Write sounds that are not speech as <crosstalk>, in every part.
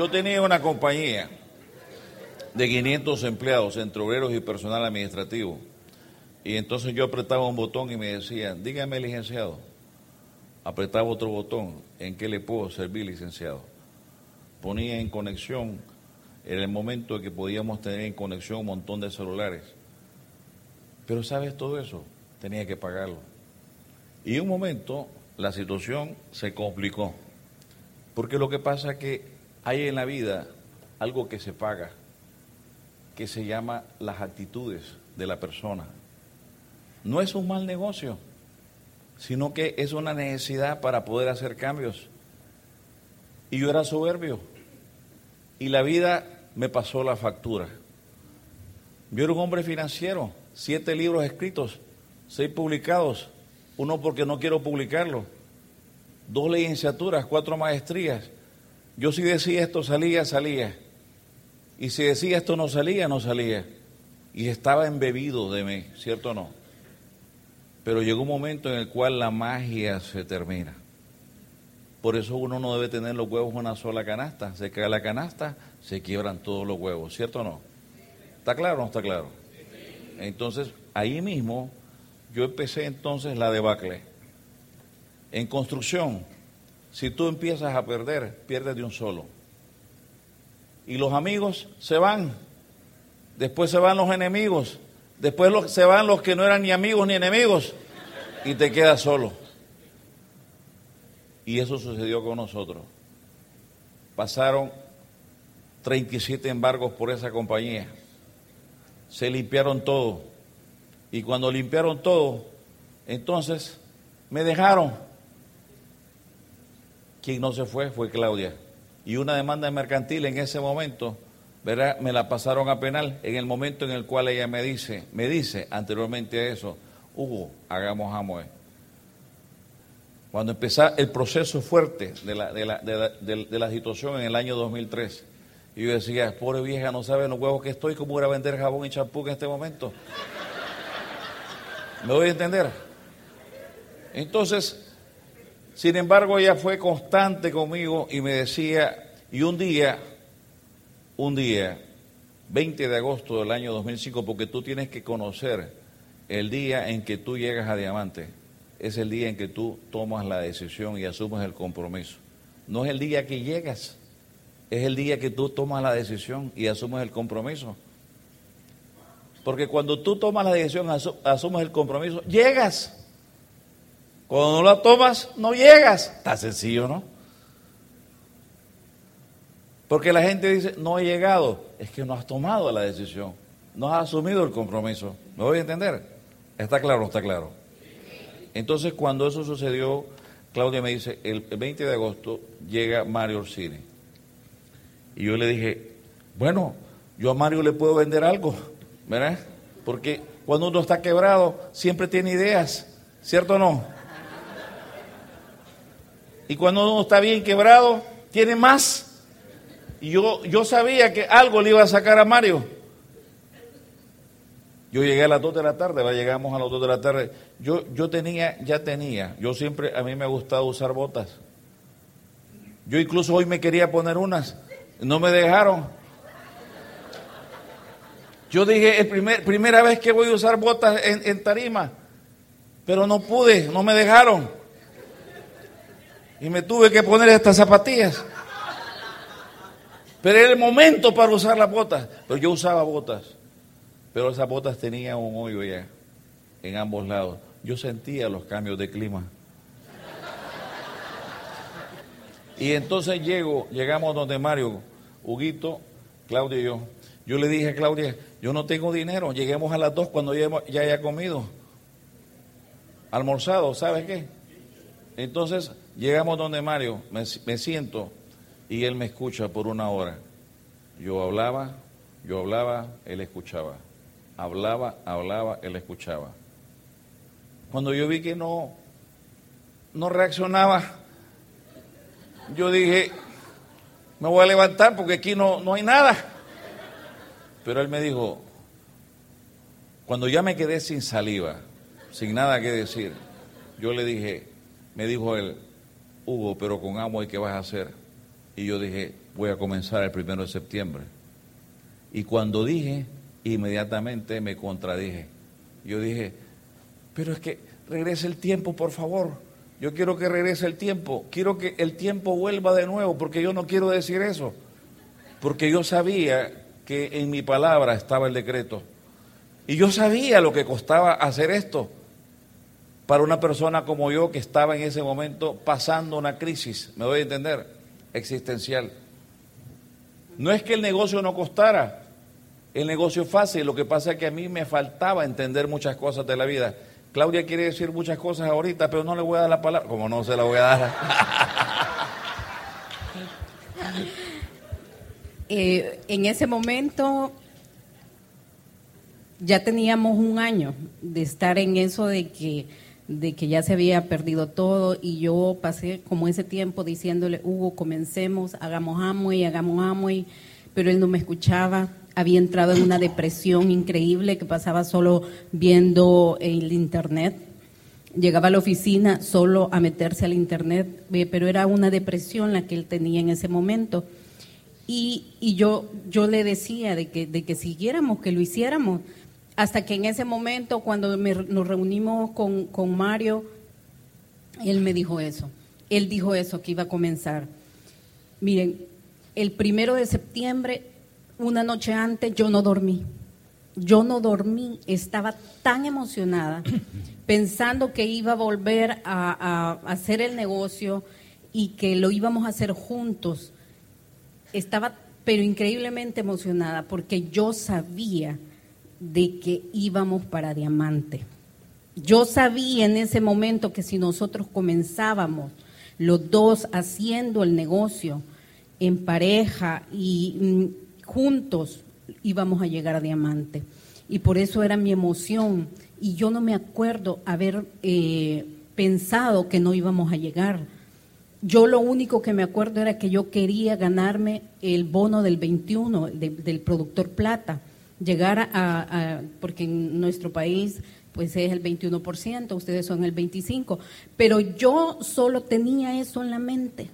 yo tenía una compañía de 500 empleados, entre obreros y personal administrativo. Y entonces yo apretaba un botón y me decía, dígame licenciado. Apretaba otro botón, ¿en qué le puedo servir licenciado? Ponía en conexión, en el momento en que podíamos tener en conexión un montón de celulares. Pero ¿sabes todo eso? Tenía que pagarlo. Y un momento la situación se complicó. Porque lo que pasa es que hay en la vida algo que se paga, que se llama las actitudes de la persona. No es un mal negocio, sino que es una necesidad para poder hacer cambios. Y yo era soberbio. Y la vida me pasó la factura. Yo era un hombre financiero, siete libros escritos, seis publicados, uno porque no quiero publicarlo, dos licenciaturas, cuatro maestrías. Yo si decía esto salía, salía. Y si decía esto no salía, no salía. Y estaba embebido de mí, ¿cierto o no? Pero llegó un momento en el cual la magia se termina. Por eso uno no debe tener los huevos en una sola canasta. Se cae la canasta, se quiebran todos los huevos, ¿cierto o no? ¿Está claro o no está claro? Entonces, ahí mismo, yo empecé entonces la debacle. En construcción, si tú empiezas a perder, pierdes de un solo. Y los amigos se van, después se van los enemigos, después se van los que no eran ni amigos ni enemigos, y te quedas solo. Y eso sucedió con nosotros. Pasaron 37 embargos por esa compañía. Se limpiaron todo. Y cuando limpiaron todo, entonces me dejaron. Quien no se fue fue Claudia. Y una demanda mercantil en ese momento, ¿verdad? Me la pasaron a penal en el momento en el cual ella me dice, me dice anteriormente a eso, Hugo, hagamos amor. Cuando empezó el proceso fuerte de la, de, la, de, la, situación en el año 2003, y yo decía, pobre vieja, no sabe los huevos que estoy, ¿cómo voy a vender jabón y champú en este momento? ¿Me voy a entender? Entonces, sin embargo, ella fue constante conmigo y me decía, y un día, un día, 20 de agosto del año 2005, porque tú tienes que conocer el día en que tú llegas a Diamante es el día en que tú tomas la decisión y asumes el compromiso. No es el día que llegas, es el día que tú tomas la decisión y asumes el compromiso. Porque cuando tú tomas la decisión, asumes el compromiso, llegas. Cuando no la tomas, no llegas. Está sencillo, ¿no? Porque la gente dice, no he llegado. Es que no has tomado la decisión. No has asumido el compromiso. ¿Me voy a entender? ¿Está claro está claro? Entonces, cuando eso sucedió, Claudia me dice, el 20 de agosto llega Mario Orsini. Y yo le dije, bueno, yo a Mario le puedo vender algo, ¿verdad? Porque cuando uno está quebrado, siempre tiene ideas, ¿cierto o no? Y cuando uno está bien quebrado, tiene más. Y yo, yo sabía que algo le iba a sacar a Mario. Yo llegué a las 2 de la tarde, llegamos a las 2 de la tarde. Yo, yo tenía, ya tenía, yo siempre, a mí me ha gustado usar botas. Yo incluso hoy me quería poner unas, no me dejaron. Yo dije, es primer, primera vez que voy a usar botas en, en tarima, pero no pude, no me dejaron. Y me tuve que poner estas zapatillas. Pero era el momento para usar las botas. Pero yo usaba botas. Pero esas botas tenían un hoyo ya en ambos lados. Yo sentía los cambios de clima. Y entonces llego, llegamos donde Mario, Huguito, Claudia y yo. Yo le dije a Claudia, yo no tengo dinero, lleguemos a las dos cuando ya, ya haya comido, almorzado, ¿sabes qué? Entonces llegamos donde Mario, me, siento y él me escucha por una hora. Yo hablaba, yo hablaba, él escuchaba hablaba, hablaba, él escuchaba. Cuando yo vi que no, no reaccionaba, yo dije, me voy a levantar porque aquí no, no hay nada. Pero él me dijo, cuando ya me quedé sin saliva, sin nada que decir, yo le dije, me dijo él, Hugo, pero con amo, ¿y qué vas a hacer? Y yo dije, voy a comenzar el primero de septiembre. Y cuando dije, inmediatamente me contradije. Yo dije, pero es que regrese el tiempo, por favor. Yo quiero que regrese el tiempo. Quiero que el tiempo vuelva de nuevo, porque yo no quiero decir eso. Porque yo sabía que en mi palabra estaba el decreto. Y yo sabía lo que costaba hacer esto para una persona como yo que estaba en ese momento pasando una crisis, me doy a entender, existencial. No es que el negocio no costara, el negocio es fácil, lo que pasa es que a mí me faltaba entender muchas cosas de la vida. Claudia quiere decir muchas cosas ahorita, pero no le voy a dar la palabra, como no se la voy a dar. <laughs> Eh, en ese momento ya teníamos un año de estar en eso de que, de que ya se había perdido todo y yo pasé como ese tiempo diciéndole, Hugo, comencemos, hagamos amo y hagamos amo, y, pero él no me escuchaba. Había entrado en una depresión increíble que pasaba solo viendo el internet. Llegaba a la oficina solo a meterse al internet, eh, pero era una depresión la que él tenía en ese momento. Y, y yo, yo le decía de que, de que siguiéramos, que lo hiciéramos hasta que en ese momento, cuando nos reunimos con, con Mario, él me dijo eso. Él dijo eso, que iba a comenzar. Miren, el primero de septiembre, una noche antes, yo no dormí. Yo no dormí, estaba tan emocionada, <clears throat> pensando que iba a volver a, a, hacer el negocio y que lo íbamos a hacer juntos. Estaba, pero increíblemente emocionada, porque yo sabía de que íbamos para diamante. Yo sabía en ese momento que si nosotros comenzábamos los dos haciendo el negocio en pareja y mm, juntos íbamos a llegar a diamante. Y por eso era mi emoción. Y yo no me acuerdo haber eh, pensado que no íbamos a llegar. Yo lo único que me acuerdo era que yo quería ganarme el bono del 21, del productor plata llegar a, porque en nuestro país pues es el 21%, ustedes son el 25%, pero yo solo tenía eso en la mente.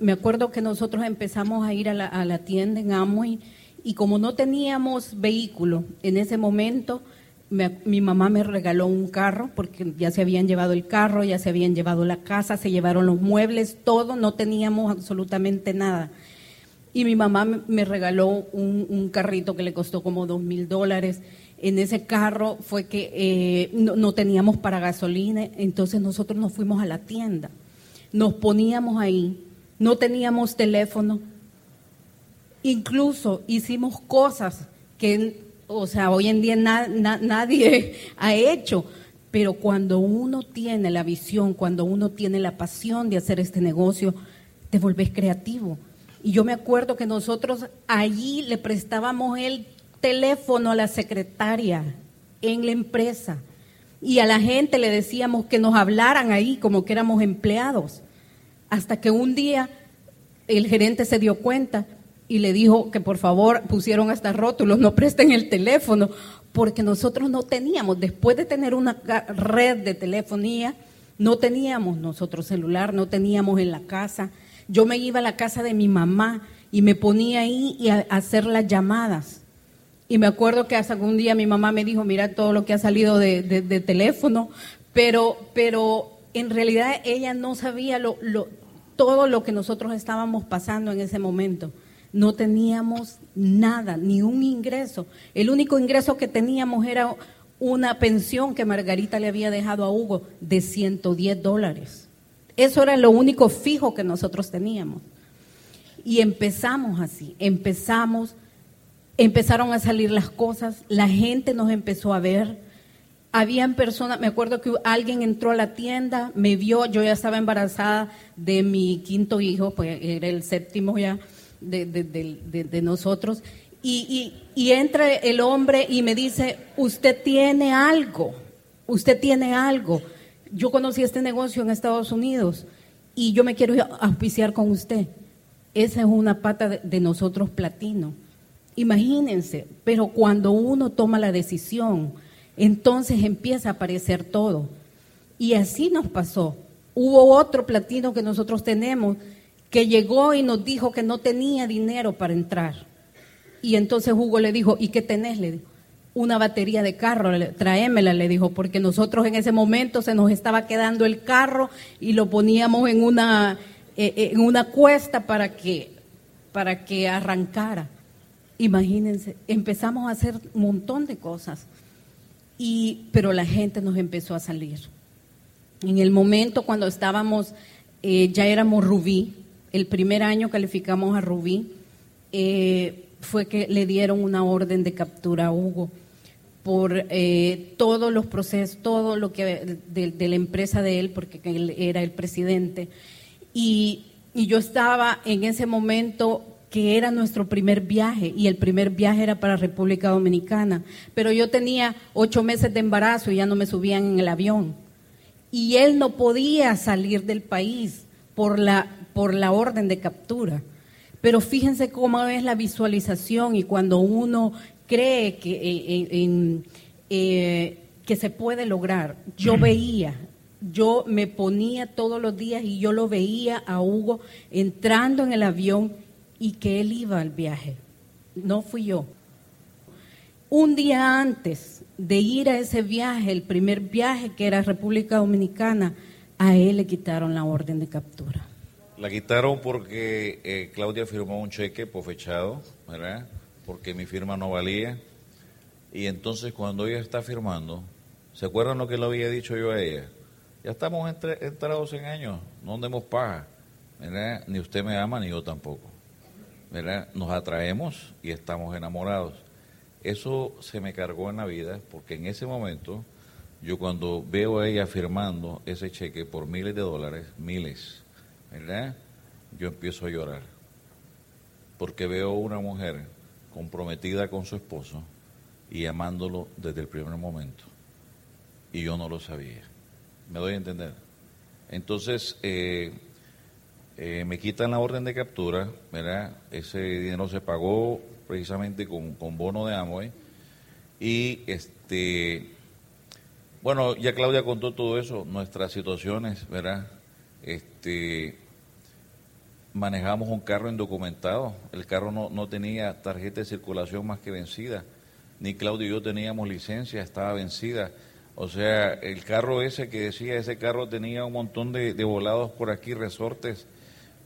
me acuerdo que nosotros empezamos a ir a la, tienda en Amway y como no teníamos vehículo en ese momento, mi mamá me regaló un carro porque ya se habían llevado el carro, ya se habían llevado la casa, se llevaron los muebles, todo, no teníamos absolutamente nada. Y mi mamá me regaló un, carrito que le costó como dos mil dólares. En ese carro fue que eh, no, teníamos para gasolina, entonces nosotros nos fuimos a la tienda, nos poníamos ahí, no teníamos teléfono, incluso hicimos cosas que, o sea, hoy en día nadie <laughs> ha hecho, pero cuando uno tiene la visión, cuando uno tiene la pasión de hacer este negocio, te volvés creativo y yo me acuerdo que nosotros allí le prestábamos el teléfono a la secretaria en la empresa y a la gente le decíamos que nos hablaran ahí como que éramos empleados. Hasta que un día el gerente se dio cuenta y le dijo que por favor pusieron hasta rótulos, no presten el teléfono, porque nosotros no teníamos, después de tener una red de telefonía, no teníamos nosotros celular, no teníamos en la casa yo me iba a la casa de mi mamá y me ponía ahí y a, hacer las llamadas. Y me acuerdo que hasta un día mi mamá me dijo, mira todo lo que ha salido de, teléfono, pero, pero en realidad ella no sabía lo, todo lo que nosotros estábamos pasando en ese momento. No teníamos nada, ni un ingreso. El único ingreso que teníamos era una pensión que Margarita le había dejado a Hugo de 110 dólares. Eso era lo único fijo que nosotros teníamos. Y empezamos así, empezamos, empezaron a salir las cosas, la gente nos empezó a ver. Habían personas, me acuerdo que alguien entró a la tienda, me vio, yo ya estaba embarazada de mi quinto hijo, pues era el séptimo ya de, nosotros, y, y entra el hombre y me dice, usted tiene algo, usted tiene algo yo conocí este negocio en Estados Unidos y yo me quiero auspiciar con usted. Esa es una pata de, nosotros platino. Imagínense, pero cuando uno toma la decisión, entonces empieza a aparecer todo. Y así nos pasó. Hubo otro platino que nosotros tenemos que llegó y nos dijo que no tenía dinero para entrar. Y entonces Hugo le dijo, ¿y qué tenés? Le dijo, una batería de carro, tráemela, le dijo, porque nosotros en ese momento se nos estaba quedando el carro y lo poníamos en una, eh, eh, en una cuesta para que, para que arrancara. Imagínense, empezamos a hacer un montón de cosas, y, pero la gente nos empezó a salir. En el momento cuando estábamos, eh, ya éramos Rubí, el primer año calificamos a Rubí, fue que le dieron una orden de captura a Hugo por eh, todos los procesos, todo lo que de, la empresa de él, porque él era el presidente. Y, y yo estaba en ese momento que era nuestro primer viaje y el primer viaje era para República Dominicana. Pero yo tenía ocho meses de embarazo y ya no me subían en el avión. Y él no podía salir del país por la, por la orden de captura. Pero fíjense cómo es la visualización y cuando uno cree que, eh, eh, que se puede lograr. Yo veía, yo me ponía todos los días y yo lo veía a Hugo entrando en el avión y que él iba al viaje. No fui yo. Un día antes de ir a ese viaje, el primer viaje que era República Dominicana, a él le quitaron la orden de captura. La quitaron porque eh, Claudia firmó un cheque por fechado, ¿verdad? Porque mi firma no valía. Y entonces cuando ella está firmando, ¿se acuerdan lo que le había dicho yo a ella? Ya estamos entre, entrados en años, no demos paja. Ni usted me ama, ni yo tampoco. Nos atraemos y estamos enamorados. Eso se me cargó en la vida porque en ese momento, yo cuando veo a ella firmando ese cheque por miles de dólares, miles, ¿verdad? Yo empiezo a llorar. Porque veo una mujer comprometida con su esposo y amándolo desde el primer momento. Y yo no lo sabía. ¿Me doy a entender? Entonces, eh, eh, me quitan la orden de captura, ¿verdad? Ese dinero se pagó precisamente con, con bono de Amway. Y este, bueno, ya Claudia contó todo eso, nuestras situaciones, ¿verdad? Este, manejamos un carro indocumentado. El carro no, no tenía tarjeta de circulación más que vencida. Ni Claudio y yo teníamos licencia, estaba vencida. O sea, el carro ese que decía, ese carro tenía un montón de, volados por aquí, resortes,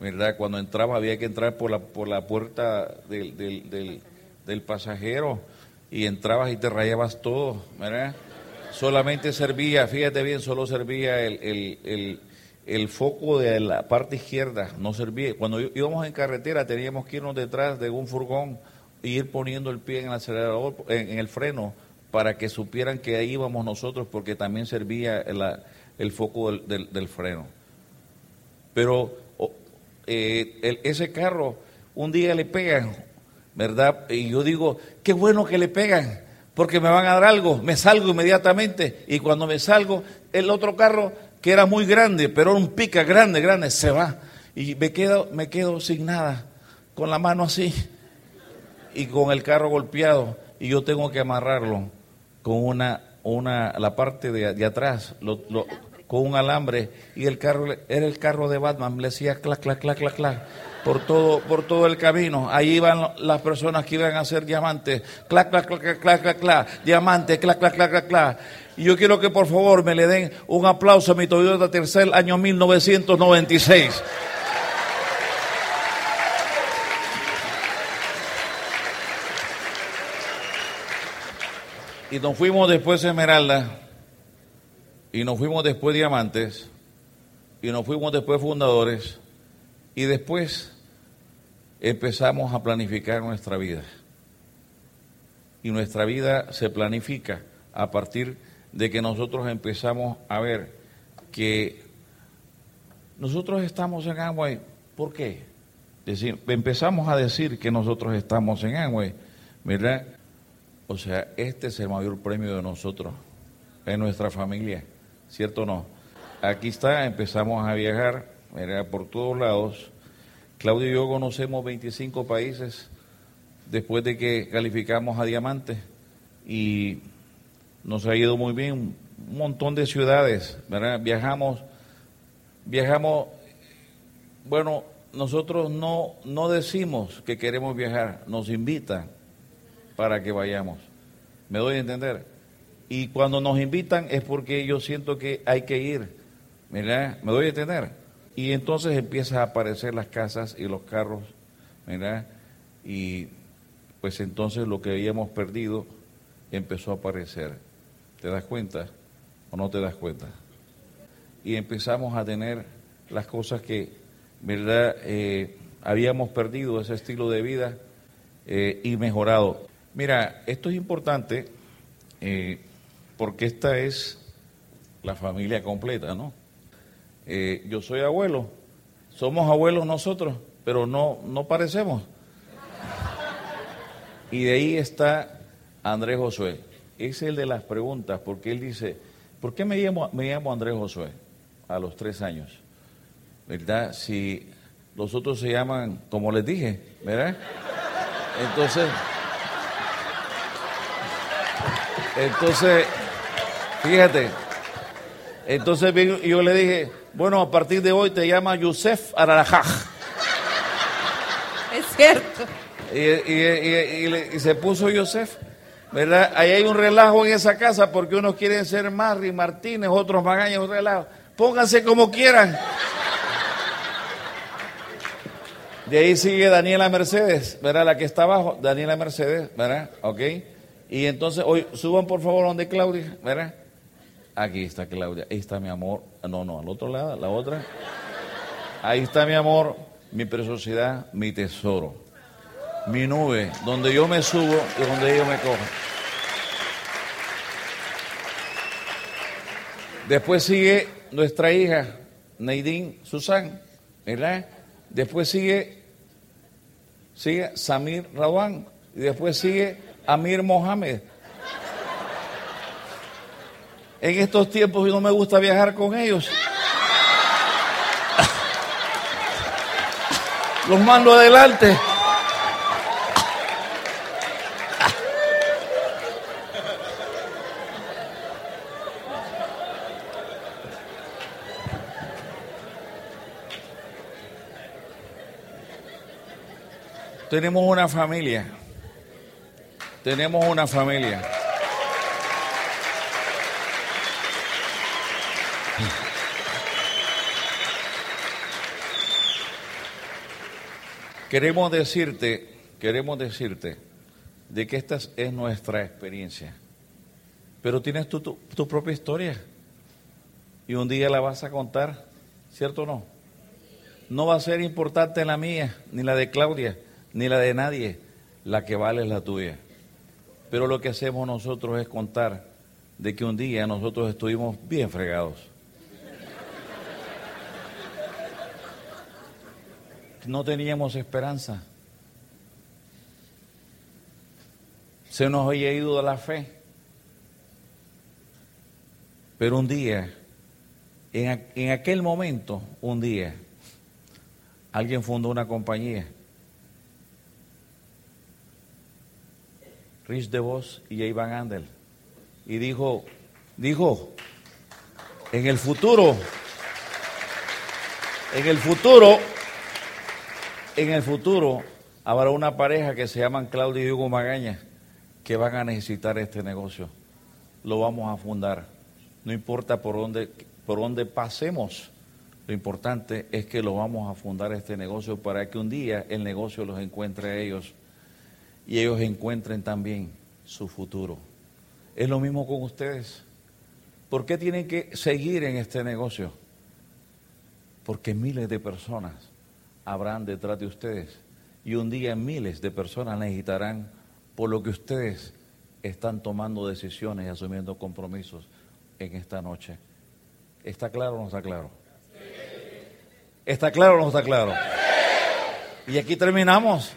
¿verdad? Cuando entraba había que entrar por la, por la puerta del, del, del, pasajero y entrabas y te rayabas todo, ¿verdad? Solamente servía, fíjate bien, solo servía el foco de la parte izquierda no servía. Cuando íbamos en carretera teníamos que irnos detrás de un furgón e ir poniendo el pie en el acelerador, en, el freno, para que supieran que ahí íbamos nosotros, porque también servía el foco del, freno. Pero eh, ese carro un día le pegan, ¿verdad? Y yo digo, qué bueno que le pegan, porque me van a dar algo, me salgo inmediatamente, y cuando me salgo, el otro carro que era muy grande, pero un pica grande, grande, se va. Y me quedo, me quedo sin nada, con la mano así y con el carro golpeado. Y yo tengo que amarrarlo con una, una la parte de, atrás, con un alambre. Y el carro era el carro de Batman, le decía clac, clac, clac, clac, clac. Por todo, por todo el camino. Ahí iban las personas que iban a hacer diamantes. Clac, clac, clac, clac, clac, clac. Diamante, clac, clac, clac, clac, clac. Y yo quiero que por favor me le den un aplauso a mi Toyota Tercel año 1996. Y nos fuimos después Esmeralda, y nos fuimos después Diamantes, y nos fuimos después Fundadores, y después empezamos a planificar nuestra vida. Y nuestra vida se planifica a partir de que nosotros empezamos a ver que nosotros estamos en Amway. ¿Por qué? Decir, empezamos a decir que nosotros estamos en Amway, ¿verdad? O sea, este es el mayor premio de nosotros, en nuestra familia, ¿cierto o no? Aquí está, empezamos a viajar, ¿verdad? Por todos lados. Claudio y yo conocemos 25 países después de que calificamos a Diamante y nos ha ido muy bien, un montón de ciudades, ¿verdad? Viajamos, viajamos, bueno, nosotros no, no decimos que queremos viajar, nos invitan para que vayamos. ¿Me doy a entender? Y cuando nos invitan es porque yo siento que hay que ir. ¿verdad? ¿Me doy a entender? Y entonces empiezan a aparecer las casas y los carros, ¿verdad? Y pues entonces lo que habíamos perdido empezó a aparecer. ¿Te das cuenta o no te das cuenta? Y empezamos a tener las cosas que, ¿verdad? Eh, habíamos perdido ese estilo de vida eh, y mejorado. Mira, esto es importante eh, porque esta es la familia completa, ¿no? yo soy abuelo, somos abuelos nosotros, pero no, no parecemos. Y de ahí está Andrés Josué. Es el de las preguntas, porque él dice, ¿por qué me llamo, me llamo Andrés Josué a los tres años? ¿Verdad? Si los otros se llaman, como les dije, ¿verdad? Entonces, entonces, fíjate, entonces yo le dije, bueno, a partir de hoy te llama Yusef Ararajaj. Es cierto. Y, se puso Yosef, ¿verdad? Ahí hay un relajo en esa casa porque unos quieren ser Marri, Martínez, otros Magaña, un relajo. Pónganse como quieran. De ahí sigue Daniela Mercedes, ¿verdad? La que está abajo, Daniela Mercedes, ¿verdad? Ok. Y entonces, hoy suban por favor donde Claudia, ¿verdad? Aquí está Claudia, ahí está mi amor. No, no, al otro lado, la otra. Ahí está mi amor, mi preciosidad, mi tesoro mi nube, donde yo me subo y donde ellos me cogen. Después sigue nuestra hija, Neidín Susan, ¿verdad? Después sigue, sigue Samir Rawan, y después sigue Amir Mohamed. En estos tiempos no me gusta viajar con ellos. Los mando adelante. Tenemos una familia. Tenemos una familia. Queremos decirte, queremos decirte de que esta es nuestra experiencia. Pero tienes tu, tu propia historia. Y un día la vas a contar, ¿cierto o no? No va a ser importante la mía, ni la de Claudia ni la de nadie, la que vale es la tuya. Pero lo que hacemos nosotros es contar de que un día nosotros estuvimos bien fregados. No teníamos esperanza. Se nos había ido de la fe. Pero un día, en, en aquel momento, un día, alguien fundó una compañía Rich DeVos y Ivan Andel. Y dijo, dijo, en el futuro, en el futuro, en el futuro habrá una pareja que se llaman Claudio y Hugo Magaña que van a necesitar este negocio. Lo vamos a fundar. No importa por dónde, por dónde pasemos, lo importante es que lo vamos a fundar este negocio para que un día el negocio los encuentre a ellos y ellos encuentren también su futuro. Es lo mismo con ustedes. ¿Por qué tienen que seguir en este negocio? Porque miles de personas habrán detrás de ustedes y un día miles de personas necesitarán por lo que ustedes están tomando decisiones y asumiendo compromisos en esta noche. ¿Está claro o no está claro? ¿Está claro o no está claro? Y aquí terminamos.